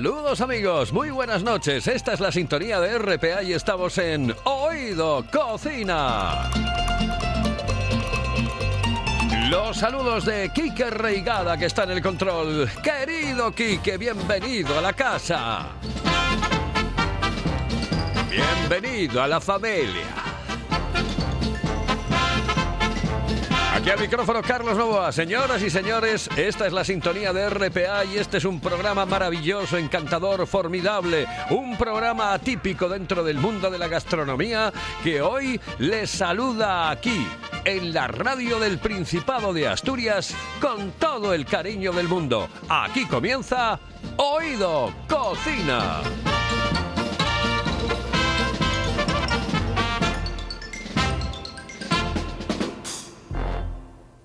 Saludos amigos, muy buenas noches. Esta es la sintonía de RPA y estamos en Oído Cocina. Los saludos de Quique Reigada que está en el control. Querido Quique, bienvenido a la casa. Bienvenido a la familia. Aquí al micrófono Carlos Novoa. Señoras y señores, esta es la sintonía de RPA y este es un programa maravilloso, encantador, formidable. Un programa atípico dentro del mundo de la gastronomía que hoy les saluda aquí, en la radio del Principado de Asturias, con todo el cariño del mundo. Aquí comienza Oído Cocina.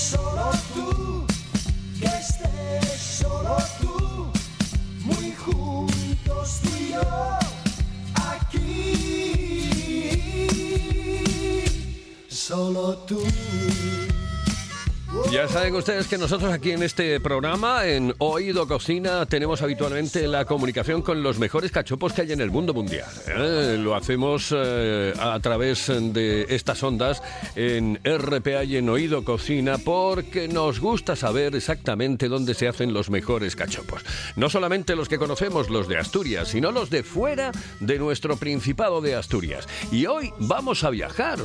Solo tú, que estés solo tú, muy juntos tú y yo, aquí, solo tú. Ya saben ustedes que nosotros aquí en este programa, en Oído Cocina, tenemos habitualmente la comunicación con los mejores cachopos que hay en el mundo mundial. ¿eh? Lo hacemos eh, a través de estas ondas en RPA y en Oído Cocina porque nos gusta saber exactamente dónde se hacen los mejores cachopos. No solamente los que conocemos, los de Asturias, sino los de fuera de nuestro Principado de Asturias. Y hoy vamos a viajar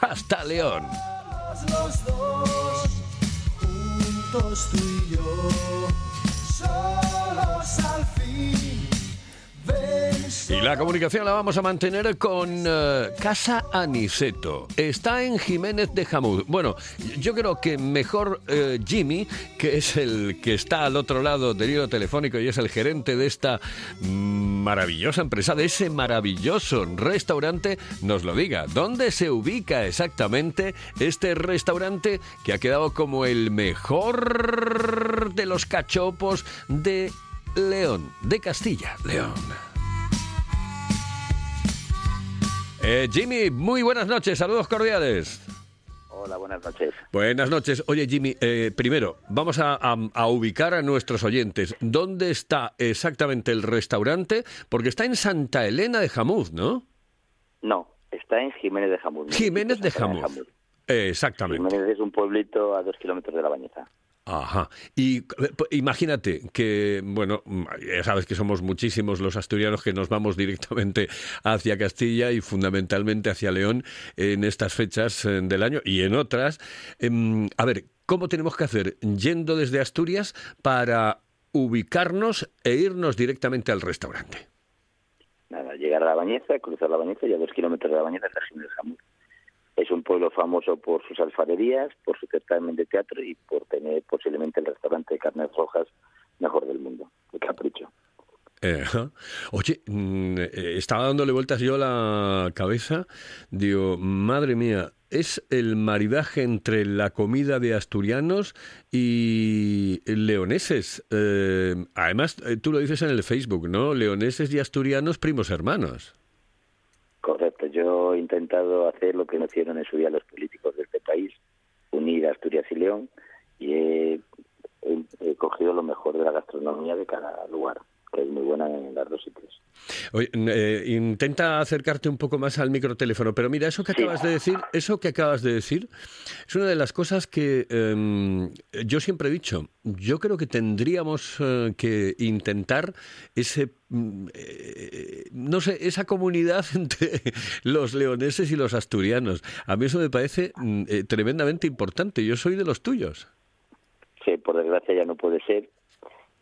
hasta León. los dos, juntos tú y yo, solos al fin. Y la comunicación la vamos a mantener con eh, Casa Aniceto. Está en Jiménez de Jamud. Bueno, yo creo que mejor eh, Jimmy, que es el que está al otro lado del hilo telefónico y es el gerente de esta maravillosa empresa, de ese maravilloso restaurante, nos lo diga. ¿Dónde se ubica exactamente este restaurante que ha quedado como el mejor de los cachopos de León, de Castilla, León? Eh, Jimmy, muy buenas noches, saludos cordiales. Hola, buenas noches. Buenas noches. Oye, Jimmy, eh, primero, vamos a, a- a ubicar a nuestros oyentes. ¿Dónde está exactamente el restaurante? Porque está en Santa Elena de Jamuz, ¿no? No, está en Jiménez de Jamuz. Jiménez de Jamuz. Eh, exactamente. Jiménez es un pueblito a dos kilómetros de La Bañeza. Ajá. Y eh, p- imagínate que, bueno, ya sabes que somos muchísimos los asturianos que nos vamos directamente hacia Castilla y fundamentalmente hacia León en estas fechas eh, del año y en otras. Em, a ver, ¿cómo tenemos que hacer yendo desde Asturias para ubicarnos e irnos directamente al restaurante. Nada, llegar a la Bañeza, cruzar la Bañeza y a dos kilómetros de la Bañeza está Jiménez Jamur. Es un pueblo famoso por sus alfarerías, por su certamen de teatro y por tener posiblemente el restaurante de carnes rojas mejor del mundo, el Capricho. Eh. Oye, mm, eh, estaba dándole vueltas yo la cabeza, digo, madre mía, es el maridaje entre la comida de asturianos y leoneses. Eh, además, eh, tú lo dices en el Facebook, ¿no? Leoneses y asturianos, primos hermanos. Intentado hacer lo que no hicieron en su día los políticos de este país, unir Asturias y León, y he, he- cogido lo mejor de la gastronomía de cada lugar, es muy buena en las dos sitios. Oye, eh, intenta acercarte un poco más al microteléfono, pero mira, eso que acabas de decir, eso que acabas de decir, es una de las cosas que em, yo siempre he dicho. Yo creo que tendríamos eh, que intentar ese, mm, eh, no sé, esa comunidad entre los leoneses y los asturianos. A mí eso me parece mm, tremendamente importante. Yo soy de los tuyos. que por desgracia ya no puede ser,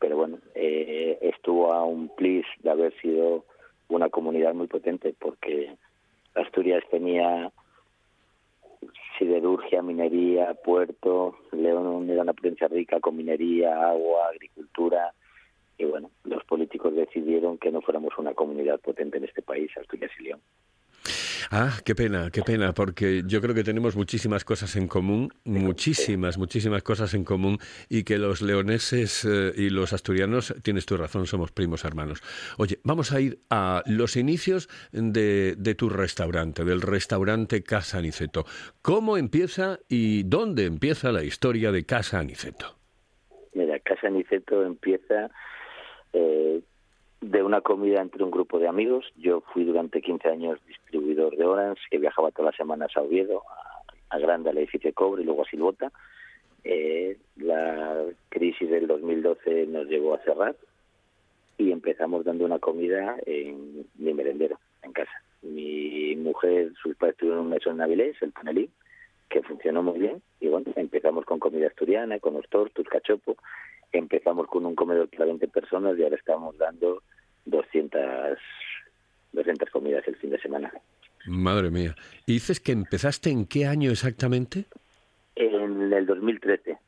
pero bueno, eh, estuvo a un plis de haber sido una comunidad muy potente porque Asturias tenía siderurgia, minería, puerto, León era una provincia rica con minería, agua, agricultura y bueno, los políticos decidieron que no fuéramos una comunidad potente en este país, Asturias y León. Ah, qué pena, qué pena, porque yo creo que tenemos muchísimas cosas en común, muchísimas, muchísimas cosas en común, y que los leoneses eh, y los asturianos, tienes tu razón, somos primos hermanos. Oye, vamos a ir a los inicios de, de tu restaurante, del restaurante Casa Aniceto. ¿Cómo empieza y dónde empieza la historia de Casa Aniceto? Mira, Casa Niceto empieza eh, de una comida entre un grupo de amigos. Yo fui durante 15 años distribuidor de Orange, que viajaba todas las semanas a Oviedo, a, a Grande, al edificio de Cobre y luego a Silbota. Eh, la crisis del 2012 nos llevó a cerrar y empezamos dando una comida en mi merendero, en casa. Mi mujer, sus padres tuvieron un mesón en Avilés, el Panelín, que funcionó muy bien. Y bueno, empezamos con comida asturiana, con los tortus, cachopo. Empezamos con un comedor para 20 personas y ahora estamos dando 200, 200 comidas el fin de semana. Madre mía. ¿Y dices que empezaste en qué año exactamente? En el 2013,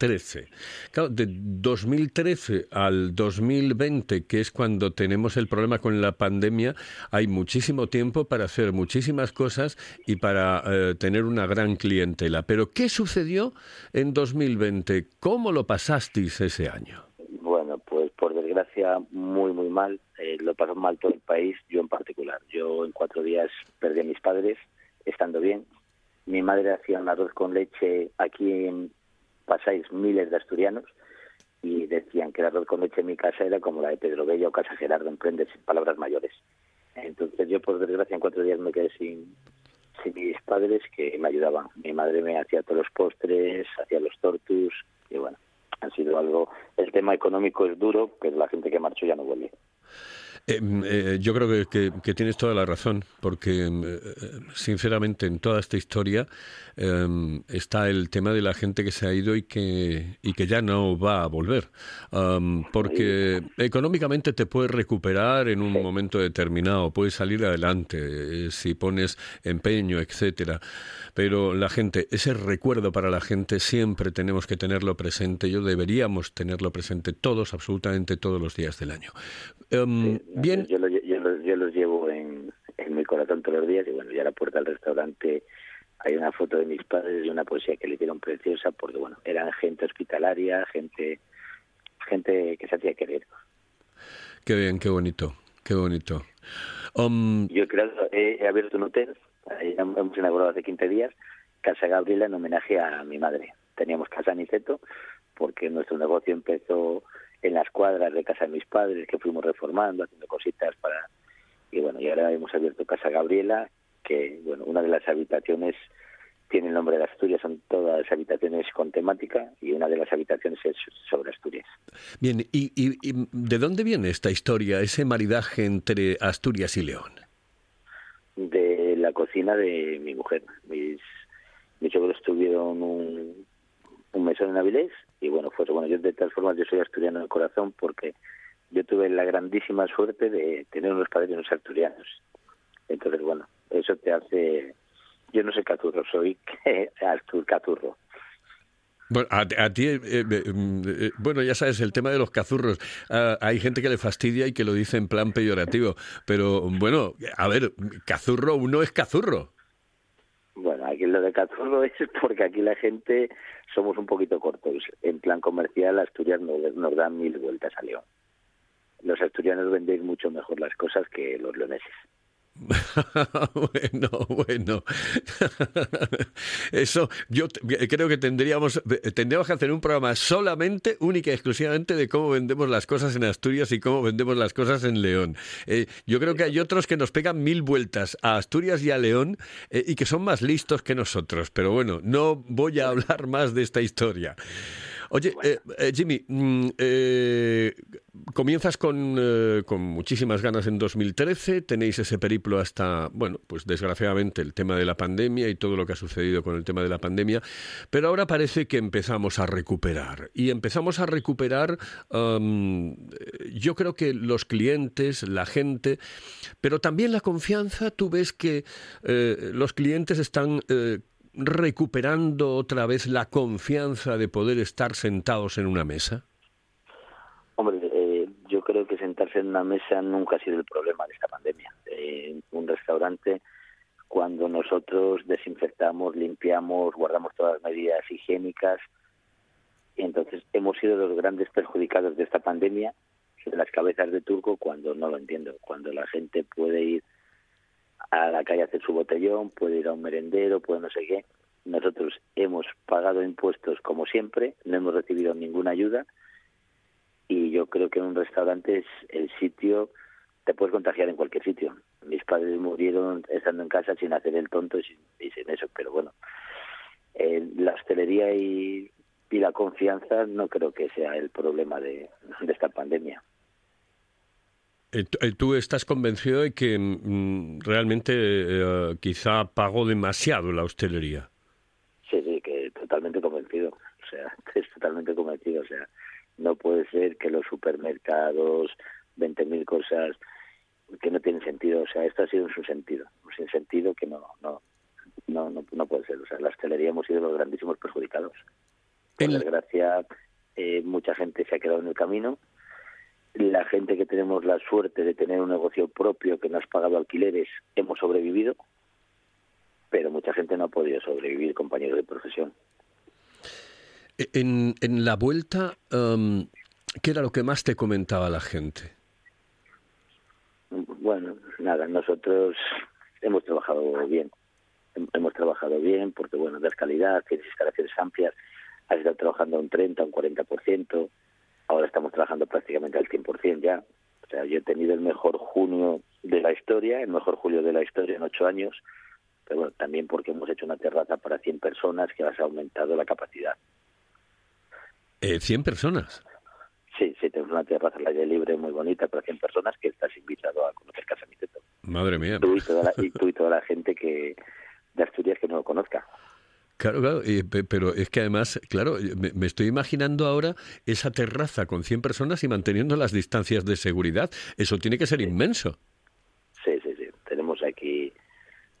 2013. Claro, de 2013 al 2020, que es cuando tenemos el problema con la pandemia, hay muchísimo tiempo para hacer muchísimas cosas y para eh, tener una gran clientela. Pero, ¿qué sucedió en 2020? ¿Cómo lo pasasteis ese año? bueno, pues por desgracia muy, muy mal. Eh, lo pasó mal todo el país, yo en particular. Yo en cuatro días perdí a mis padres, estando bien. Mi madre hacía un arroz con leche. Aquí en pasáis miles de asturianos y decían que el arroz con leche en mi casa era como la de Pedro Bella o Casa Gerardo, emprendes palabras mayores. Entonces yo por desgracia en cuatro días me quedé sin, sin mis padres que me ayudaban. Mi madre me hacía todos los postres, hacía los tortus y bueno, ha sido algo... El tema económico es duro, pero la gente que marchó ya no vuelve. Eh, eh, yo creo que, tienes toda la razón, porque eh, sinceramente en toda esta historia eh, está el tema de la gente que se ha ido y que, y que ya no va a volver. Porque económicamente te puedes recuperar en un momento determinado, puedes salir adelante si pones empeño, etcétera. Pero la gente, ese recuerdo para la gente siempre tenemos que tenerlo presente. Yo deberíamos tenerlo presente todos, absolutamente todos los días del año. Em, bien, Yo, lo- yo los, yo los llevo en, en mi corazón todos los días y bueno, ya a la puerta del restaurante hay una foto de mis padres y una poesía que le hicieron preciosa porque bueno, eran gente hospitalaria, gente gente que se hacía querer. Qué bien, qué bonito, qué bonito. Um, Yo he, creado- he, he abierto un hotel, hemos inaugurado hace 15 días, Casa Gabriela en homenaje a mi madre. Teníamos Casa Niceto porque nuestro negocio empezó en las cuadras de casa de mis padres, que fuimos reformando, haciendo cositas para... Y bueno, y ahora hemos abierto Casa Gabriela, que bueno, una de las habitaciones tiene el nombre de Asturias, son todas habitaciones con temática y una de las habitaciones es sobre Asturias. bien, ¿y, y, y de dónde viene esta historia, ese maridaje entre Asturias y León? de la cocina de mi mujer. Mis, mis suegros tuvieron un, un mesón en Avilés y bueno, pues bueno, yo de todas formas yo soy asturiano de corazón porque yo tuve la grandísima suerte de tener unos padrinos asturianos. Entonces, bueno, eso te hace... Yo no soy caturro, soy astur caturro. Bueno, a, ti, eh, eh, eh, bueno, ya sabes, el tema de los cazurros. Ah, hay gente que le fastidia y que lo dice en plan peyorativo. Pero bueno, a ver, cazurro uno es cazurro. Aquí lo de Cazurro es porque aquí la gente somos un poquito cortos. En plan comercial, Asturias nos, nos da mil vueltas a León. Los asturianos vendéis mucho mejor las cosas que los leoneses. bueno, bueno. Eso, yo t- creo que tendríamos, tendríamos que hacer un programa solamente, única y exclusivamente de cómo vendemos las cosas en Asturias y cómo vendemos las cosas en León. Eh, yo creo que hay otros que nos pegan mil vueltas a Asturias y a León eh, y que son más listos que nosotros. Pero bueno, no voy a hablar más de esta historia. Oye, eh, eh, Jimmy, mm, eh, comienzas con, eh, con muchísimas ganas en 2013, tenéis ese periplo hasta, bueno, pues desgraciadamente el tema de la pandemia y todo lo que ha sucedido con el tema de la pandemia, pero ahora parece que empezamos a recuperar. Y empezamos a recuperar, yo creo que los clientes, la gente, pero también la confianza, tú ves que los clientes están... recuperando otra vez la confianza de poder estar sentados en una mesa? Hombre, eh, yo creo que sentarse en una mesa nunca ha sido el problema de esta pandemia. Eh, un restaurante, cuando nosotros desinfectamos, limpiamos, guardamos todas las medidas higiénicas, entonces hemos sido los grandes perjudicados de esta pandemia, de las cabezas de turco, cuando no lo entiendo, cuando la gente puede ir a la calle a hacer su botellón, puede ir a un merendero, puede no sé qué. Nosotros hemos pagado impuestos como siempre, no hemos recibido ninguna ayuda y yo creo que en un restaurante es el sitio, te puedes contagiar en cualquier sitio. Mis padres murieron estando en casa sin hacer el tonto y sin, y sin eso, pero bueno, eh, la hostelería y, la confianza no creo que sea el problema de esta pandemia. Eh, eh, ¿Tú estás convencido de que mm, realmente eh, quizá pagó demasiado la hostelería? Sí, sí, que totalmente convencido. O sea, es totalmente convencido. O sea, no puede ser que los supermercados, 20.000 cosas que no tienen sentido. O sea, esto ha sido en su sentido. Sin sentido que no, no, no, no, no puede ser. O sea, la hostelería hemos sido los grandísimos perjudicados. Por El- desgracia, eh, mucha gente se ha quedado en el camino. La gente que tenemos la suerte de tener un negocio propio que no has pagado alquileres, hemos sobrevivido, pero mucha gente no ha podido sobrevivir, compañeros de profesión. E- En, en la vuelta, em, ¿qué era lo que más te comentaba la gente? Bueno, nada, nosotros hemos trabajado bien. Hem- Hemos trabajado bien porque, bueno, das calidad, tienes instalaciones amplias, has estado trabajando un 30, un 40%, ahora estamos trabajando prácticamente al 100% ya. O sea, yo he tenido el mejor junio de la historia, el mejor julio de la historia en ocho años, pero bueno, también porque hemos hecho una terraza para 100 personas que has aumentado la capacidad. Eh, 100 personas. Sí, sí, tenemos una terraza al aire libre muy bonita para 100 personas que estás invitado a conocer Casa Niceto. Madre mía. tú y toda la, y tú y toda la gente que de Asturias que no lo conozca. Claro, claro, pero es que además, claro, me, me estoy imaginando ahora esa terraza con 100 personas y manteniendo las distancias de seguridad. Eso tiene que ser inmenso. Sí, sí, sí. Tenemos aquí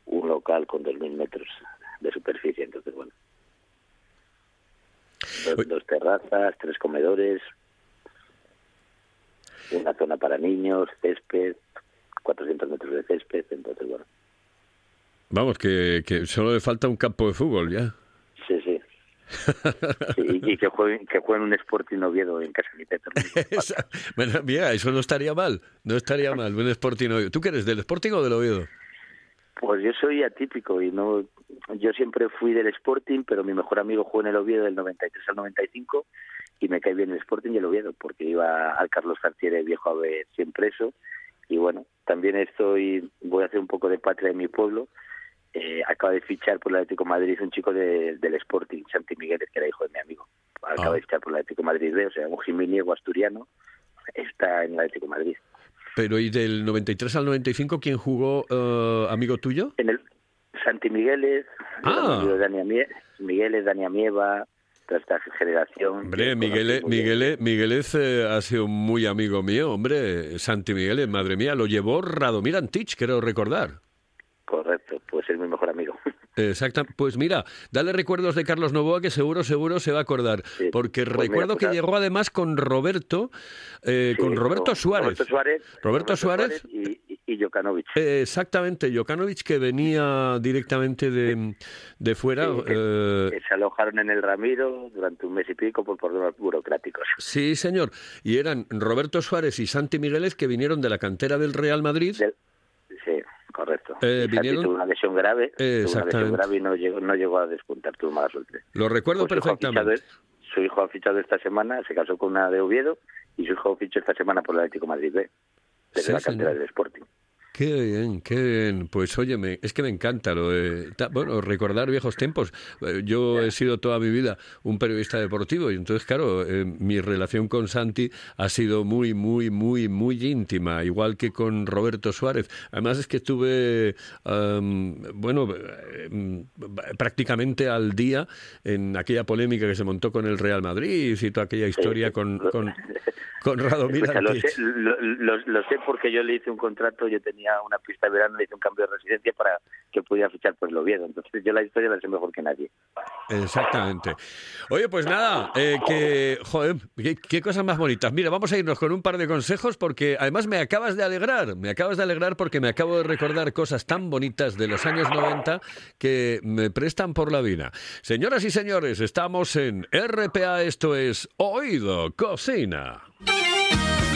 un local con 2.000 metros de superficie, entonces bueno. Dos, dos terrazas, tres comedores, una zona para niños, césped, 400 metros de césped, entonces bueno. Vamos, que, que solo le falta un campo de fútbol ya. Sí, sí. Sí, y, que jueguen, que jueguen un Sporting Oviedo en Casa falta. Esa- bueno, mira, eso no estaría mal. No estaría mal. Un Sporting Oviedo. ¿Tú qué eres? ¿Del Sporting o del Oviedo? Pues yo soy atípico y no. Yo siempre fui del Sporting, pero mi mejor amigo jugó en el Oviedo del 93 al 95 y me cae bien el Sporting y el Oviedo porque iba al Carlos Cartier viejo a ver siempre eso. Y bueno, también estoy. Voy a hacer un poco de patria de mi pueblo. Eh, acaba de fichar por el Atlético de Madrid un chico de- del Sporting, Santi Migueles, que era hijo de mi amigo. Acaba Ah. de fichar por el Atlético de Madrid B, o sea, un jiminiego asturiano está en el Atlético de Madrid. Pero ¿y del 93 al 95 quién jugó eh, amigo tuyo? En el Santi Migueles, Ah. Dani Amie- Migueles, Dani Amieva, toda esta generación. Hombre, Miguel. Miguel, Miguelez eh, ha sido muy amigo mío, hombre. Santi Miguel, madre mía, lo llevó Radomir Antich, creo recordar. Correcto, pues es mi mejor amigo. Exacto. Pues mira, dale recuerdos de Carlos Novoa que seguro, seguro se va a acordar. Sí. Porque Pues mira, recuerdo que pues, llegó además con Roberto, eh, con Roberto Suárez. Roberto Suárez. Roberto Suárez. y, y, y Jokanovic. Eh, Exactamente, Jokanovic que venía directamente de, de fuera. Que- eh, que se alojaron en el Ramiro durante un mes y pico por problemas burocráticos. sí, señor. Y eran Roberto Suárez y Santi Migueles que vinieron de la cantera del Real Madrid. Del- sí, correcto. Eh, vinieron- tuvo una lesión grave, tuvo una Exactamente. lesión grave y no llegó, no llegó a despuntar, tuvo mala suerte. Lo recuerdo Pues su hijo ha perfectamente. fichado- su hijo ha fichado esta semana, se casó con una de Oviedo y su hijo fichó esta semana por el Atlético Madrid B, desde Sí, la cantera señor. del Sporting. Qué bien, qué bien. Pues oye, me- es que me encanta lo de, ta- bueno, recordar viejos tiempos. Eh, Yo he sido toda mi vida un periodista deportivo y entonces, claro, eh, mi relación con Santi ha sido muy, muy, muy, muy íntima, igual que con Roberto Suárez. Además es que estuve, am, bueno, eh, prácticamente al día en aquella polémica que se montó con el Real Madrid y toda aquella historia con, con, con Radomir Escucha, lo, sé, lo, lo- lo sé porque yo le hice un contrato, yo tenía una pista de verano, le hice un cambio de residencia para que pudiera fichar por el Oviedo. Entonces yo la historia la sé mejor que nadie. Exactamente. Oye, pues nada, eh, que, joder, qué, qué cosas más bonitas. Mira, vamos a irnos con un par de consejos porque además me acabas de alegrar, me acabas de alegrar porque me acabo de recordar cosas tan bonitas de los años 90 que me prestan por la vida. Señoras y señores, estamos en RPA, esto es Oído Cocina.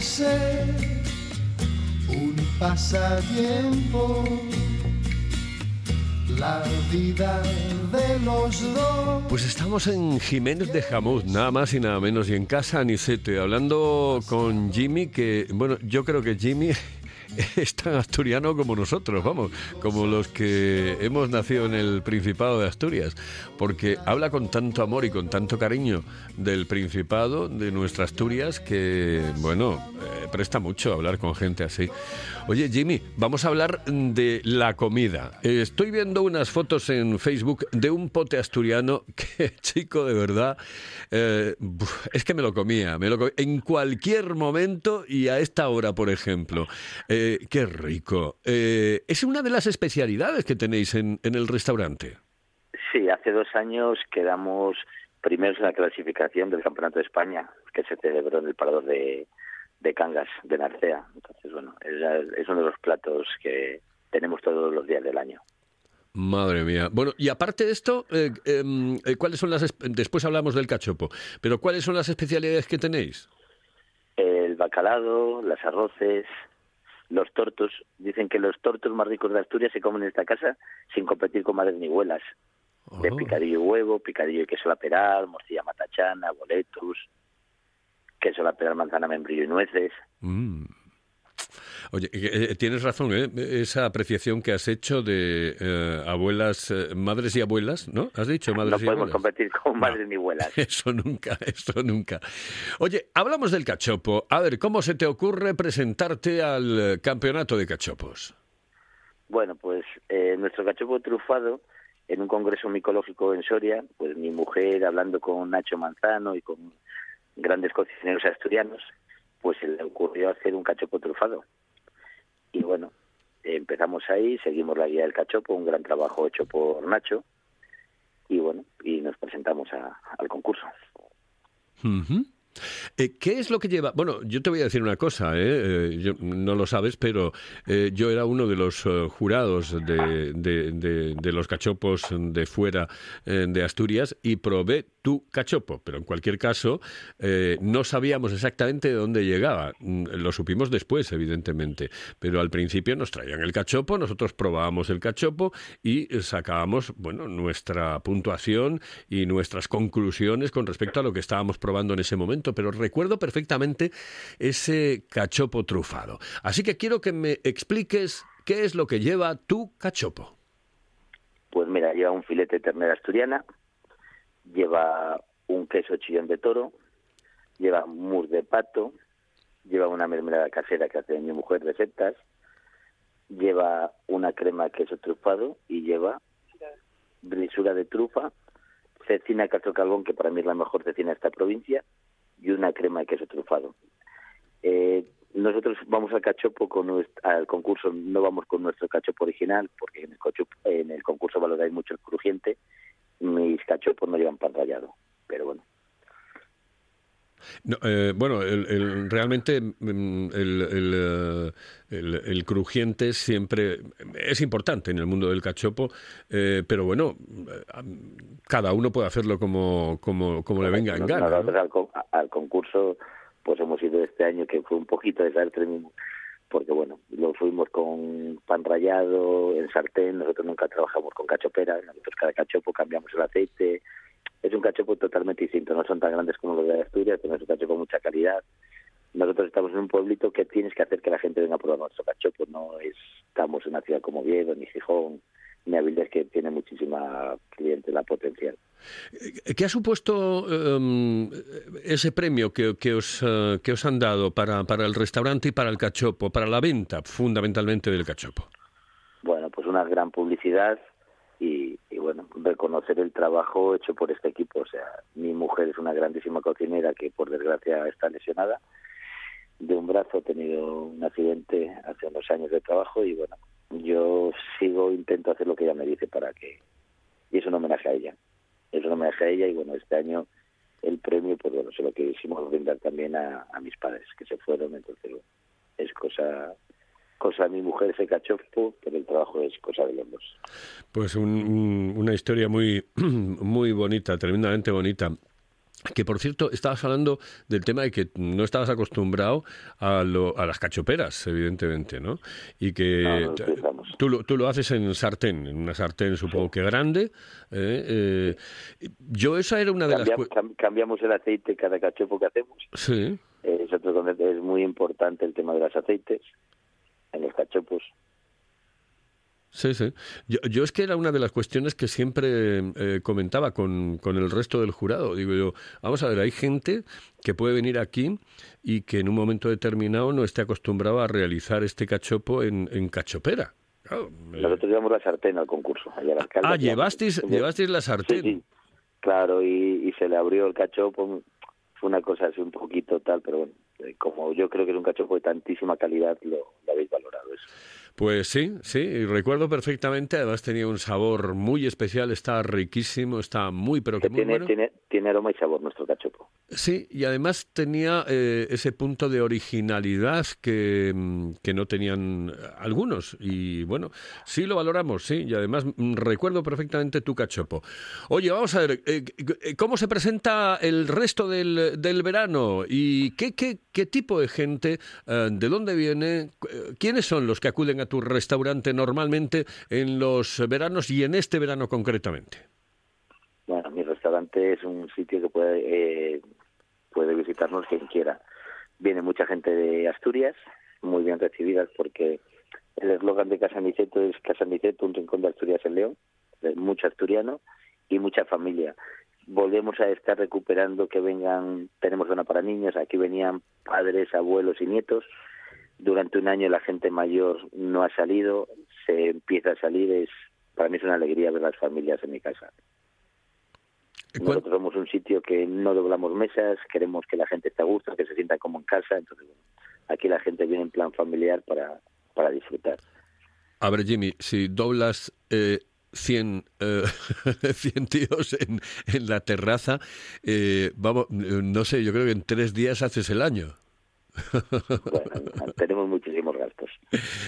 Ser un pasatiempo. La vida de los dos. Pues estamos en Jiménez de Jamuz, nada más y nada menos, y en casa Anicete, hablando con Jimmy, que, bueno, yo creo que Jimmy es tan asturiano como nosotros, vamos, como los que hemos nacido en el Principado de Asturias, porque habla con tanto amor y con tanto cariño del Principado, de nuestra Asturias, que, bueno, presta mucho hablar con gente así. Oye, Jimmy, vamos a hablar de la comida. Estoy viendo unas fotos en Facebook de un pote asturiano que, chico, de verdad, eh, es que me lo comía, me lo comía en cualquier momento y a esta hora, por ejemplo. Eh, qué rico. Eh, es una de las especialidades que tenéis en, en el restaurante. Sí, hace dos años quedamos primeros en la clasificación del Campeonato de España, que se celebró en el Parador de, de Cangas, de Narcea. Entonces, bueno, es, es uno de los platos que tenemos todos los días del año. Madre mía. Bueno, y aparte de esto, eh, em, eh, ¿cuáles son las... Después hablamos del cachopo, pero ¿cuáles son las especialidades que tenéis? El bacalado, las arroces, los tortos. Dicen que los tortos más ricos de Asturias se comen en esta casa sin competir con madres ni huelas. De Oh. picadillo y huevo, picadillo y queso la peral, morcilla matachana, boletus, queso la peral, manzana, membrillo y nueces. Mm. Oye, eh, eh, tienes razón, ¿eh? Esa apreciación que has hecho de eh, abuelas, eh, madres y abuelas, ¿no? Has dicho No madres y podemos abuelas. competir con madres ni abuelas. Eso nunca, eso nunca. Oye, hablamos del cachopo. A ver, ¿cómo se te ocurre presentarte al campeonato de cachopos? Bueno, pues nuestro cachopo trufado, en un congreso micológico en Soria, pues mi mujer hablando con Nacho Manzano y con grandes cocineros asturianos, pues se le ocurrió hacer un cachopo trufado. Y bueno, empezamos ahí, seguimos la guía del cachopo, un gran trabajo hecho por Nacho, y bueno, y nos presentamos al concurso. Ujú. Eh, ¿Qué es lo que lleva? Bueno, yo te voy a decir una cosa, ¿eh? Eh, yo- no lo sabes, pero eh, yo era uno de los eh, jurados de, de- los cachopos de fuera de Asturias y probé tu cachopo, pero en cualquier caso no sabíamos exactamente de dónde llegaba. Mm, Lo supimos después, evidentemente, pero al principio nos traían el cachopo, nosotros probábamos el cachopo y sacábamos, bueno, nuestra puntuación y nuestras conclusiones con respecto a lo que estábamos probando en ese momento, pero recuerdo perfectamente ese cachopo trufado. Así que quiero que me expliques qué es lo que lleva tu cachopo. Pues mira, lleva un filete de ternera asturiana, lleva un queso chillón de toro, lleva mousse de pato, lleva una mermelada casera que hace mi mujer de setas, lleva una crema de queso trufado y lleva brisura de trufa, cecina castro carbón, que para mí es la mejor cecina de esta provincia, y una crema de queso trufado. Eh, nosotros vamos al cachopo con nuest- al concurso, no vamos con nuestro cachopo original, porque en el, cachopo- en el concurso valoráis mucho el crujiente. Mis cachopos no llevan pan rallado, pero bueno. No, eh, bueno, el- el- realmente mm, el, el, eh, el- el crujiente siempre es importante en el mundo del cachopo, eh, pero bueno, eh, cada uno puede hacerlo como, como, como le venga en gana. ¿no? nosotros al concurso, pues hemos ido este año que fue un poquito desastre, porque bueno, lo fuimos con pan rallado, en sartén, nosotros nunca trabajamos con cachopera, nosotros cada cachopo cambiamos el aceite, es un cachopo totalmente distinto, no son tan grandes como los de Asturias, pero es un cachopo con mucha calidad. Nosotros estamos en un pueblito que tienes que hacer que la gente venga a probar nuestro cachopo, no es- estamos en una ciudad como Oviedo, ni Gijón, ni Avilés, que tiene muchísima clientela potencial. ¿Qué ha supuesto em, ese premio que, que os, eh, que os han dado para, para el restaurante y para el cachopo, para la venta fundamentalmente del cachopo? bueno, pues una gran publicidad y, y, bueno, reconocer el trabajo hecho por este equipo. O sea, mi mujer es una grandísima cocinera que por desgracia está lesionada de un brazo, ha tenido un accidente hace unos años de trabajo y bueno, yo sigo, intento hacer lo que ella me dice para que... Y es un homenaje a ella. Es un homenaje a ella y bueno, este año el premio, pues bueno, se lo quisimos brindar también a, mis padres que se fueron, entonces es cosa cosa de mi mujer ese cachopo, pero el trabajo es cosa de los dos. Pues un- un- una historia muy, muy bonita, tremendamente bonita. Que por cierto, estabas hablando del tema de que no estabas acostumbrado a, lo- a las cachoperas, evidentemente, ¿no? Y que No, tú, lo, tú lo haces en sartén, en una sartén supongo que grande. ¿eh? Eh, yo esa era una de las... Cam- cambiamos el aceite cada cachopo que hacemos. Sí. Eh, es otro es muy importante el tema de los aceites en los cachopos. Sí, sí. Yo, yo es que era una de las cuestiones que siempre eh, comentaba con, con el resto del jurado. Digo yo, vamos a ver, hay gente que puede venir aquí y que en un momento determinado no esté acostumbrado a realizar este cachopo en, en cachopera. Claro, eh, Nosotros llevamos la sartén al concurso. y al alcalde ah, le- llevasteis, le- llevasteis la sartén. Sí, sí. Claro, y, y se le abrió el cachopo. Fue una cosa así un poquito tal, pero bueno, como yo creo que es un cachopo de tantísima calidad, lo, lo habéis valorado eso. Pues sí, sí, y recuerdo perfectamente, además tenía un sabor muy especial, está riquísimo, está muy, pero que Que muy tiene, bueno. tiene, tiene aroma y sabor nuestro cachopo. Sí, y además tenía eh, ese punto de originalidad que, mm, que no tenían algunos. Y bueno, sí lo valoramos, sí. Y además mm, recuerdo perfectamente tu cachopo. Oye, vamos a ver, eh, eh, ¿cómo se presenta el resto del, del verano? ¿Y qué, qué, qué tipo de gente, eh, de dónde viene? Eh, ¿Quiénes son los que acuden a tu restaurante normalmente en los veranos y en este verano concretamente? Bueno, mi restaurante es un sitio que puede, eh, puede visitarnos quien quiera. Viene mucha gente de Asturias, muy bien recibidas porque el eslogan de Casa Niceto es Casa Niceto, un rincón de Asturias en León, mucho asturiano y mucha familia. Volvemos a estar recuperando que vengan, tenemos zona para niños, aquí venían padres, abuelos y nietos. Durante un año la gente mayor no ha salido, se empieza a salir, es para mí es una alegría ver las familias en mi casa. Nosotros somos un sitio que no doblamos mesas, queremos que la gente esté a gusto, que se sienta como en casa, entonces bueno, aquí la gente viene en plan familiar para, para disfrutar. A ver, Jimmy, si doblas eh, 100, eh, 100 tíos en, en la terraza, eh, vamos, no sé, yo creo que en tres días haces el año. Bueno, tenemos muchísimos gastos.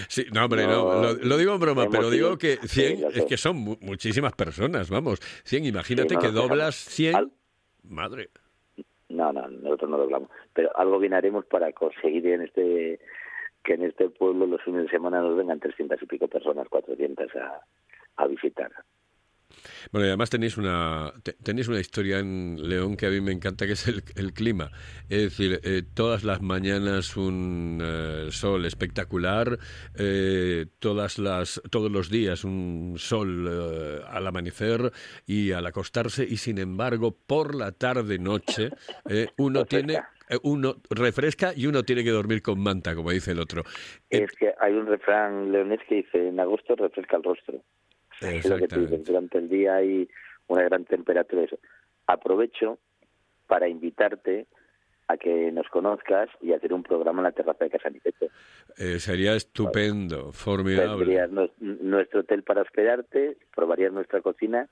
Sí, no, hombre, no, No, lo, lo digo en broma, pero digo que 100 sí, lo es que son mu- muchísimas personas, vamos. 100, imagínate Sí, no que doblas 100. Al- Madre. No, no, nosotros no doblamos. Pero algo bien haremos para conseguir en este que en este pueblo los fines de semana nos vengan 300 y pico personas, 400 a, a visitar. Bueno, y además tenéis una te- tenéis una historia en León que a mí me encanta, que es el, el clima. Es decir, eh, todas las mañanas un eh, sol espectacular, eh, todas las todos los días un sol eh, al amanecer y al acostarse y sin embargo por la tarde noche eh, uno tiene uno refresca y uno tiene que dormir con manta, como dice el otro. Es que hay un refrán leonés que dice, en agosto refresca el rostro. Es lo que tú dices, Exactamente. durante el día hay una gran temperatura. Eso. Aprovecho para invitarte a que nos conozcas y hacer un programa en la terraza de Casa Niceto. Eh, sería estupendo, formidable. Tendrías nu- nuestro hotel para hospedarte, probarías nuestra cocina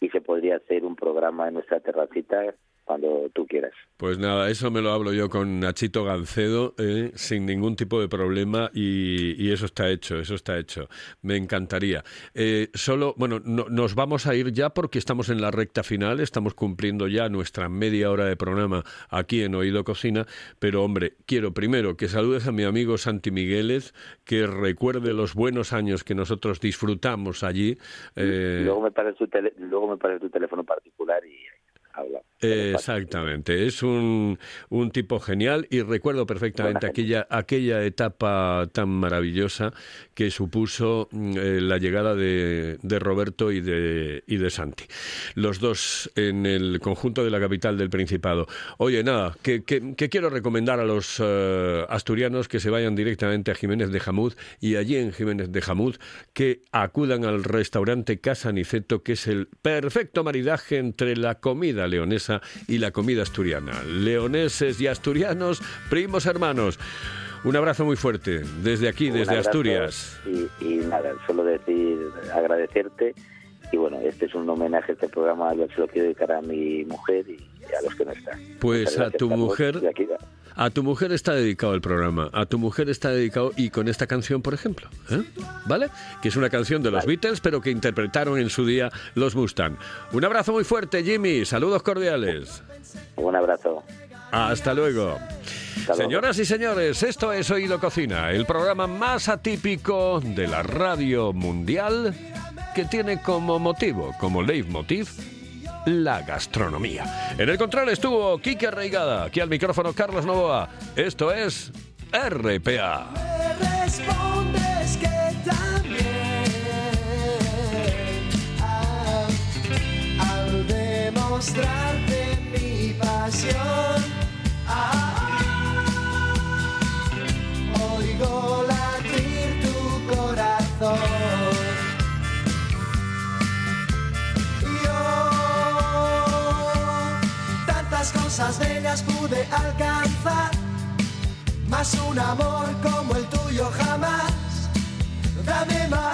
y se podría hacer un programa en nuestra terracita cuando tú quieras. Pues nada, eso me lo hablo yo con Nachito Gancedo eh, sin ningún tipo de problema y, y eso está hecho, eso está hecho. Me encantaría. Eh, solo, bueno, no- nos vamos a ir ya porque estamos en la recta final, estamos cumpliendo ya nuestra media hora de programa aquí en Oído Cocina, pero hombre, quiero primero que saludes a mi amigo Santi Migueles, que recuerde los buenos años que nosotros disfrutamos allí. eh, luego me pasas tu luego me tu teléfono particular y Exactamente, es un, un tipo genial y recuerdo perfectamente aquella, aquella etapa tan maravillosa que supuso mm, eh, la llegada de, de Roberto y de, y de Santi. Los dos en el conjunto de la capital del Principado. Oye, nada, que, que- que quiero recomendar a los eh, asturianos que se vayan directamente a Jiménez de Jamud y allí en Jiménez de Jamud que acudan al restaurante Casa Niceto, que es el perfecto maridaje entre la comida leonesa y la comida asturiana. Leoneses y asturianos, primos hermanos. Un abrazo muy fuerte desde aquí, desde abrazo Asturias. Y, y nada, solo decir, agradecerte. Y bueno, este es un homenaje, este programa yo se lo quiero dedicar a mi mujer y a los que no están. Pues a tu mujer. A tu mujer está dedicado el programa, a tu mujer está dedicado y con esta canción, por ejemplo, ¿eh? ¿vale? Que es una canción de los Beatles, pero que interpretaron en su día los Mustang. Un abrazo muy fuerte, Jimmy. Saludos cordiales. Un abrazo. Hasta luego. Hasta luego. Señoras y señores, esto es Oído Cocina, el programa más atípico de la radio mundial que tiene como motivo, como leitmotiv, la gastronomía. En el control estuvo Quique Reigada, aquí al micrófono Carlos Novoa. Esto es RPA. Me respondes que también al demostrarte mi pasión ah, oigo latir tu corazón cosas bellas pude alcanzar más un amor como el tuyo jamás. Dame más.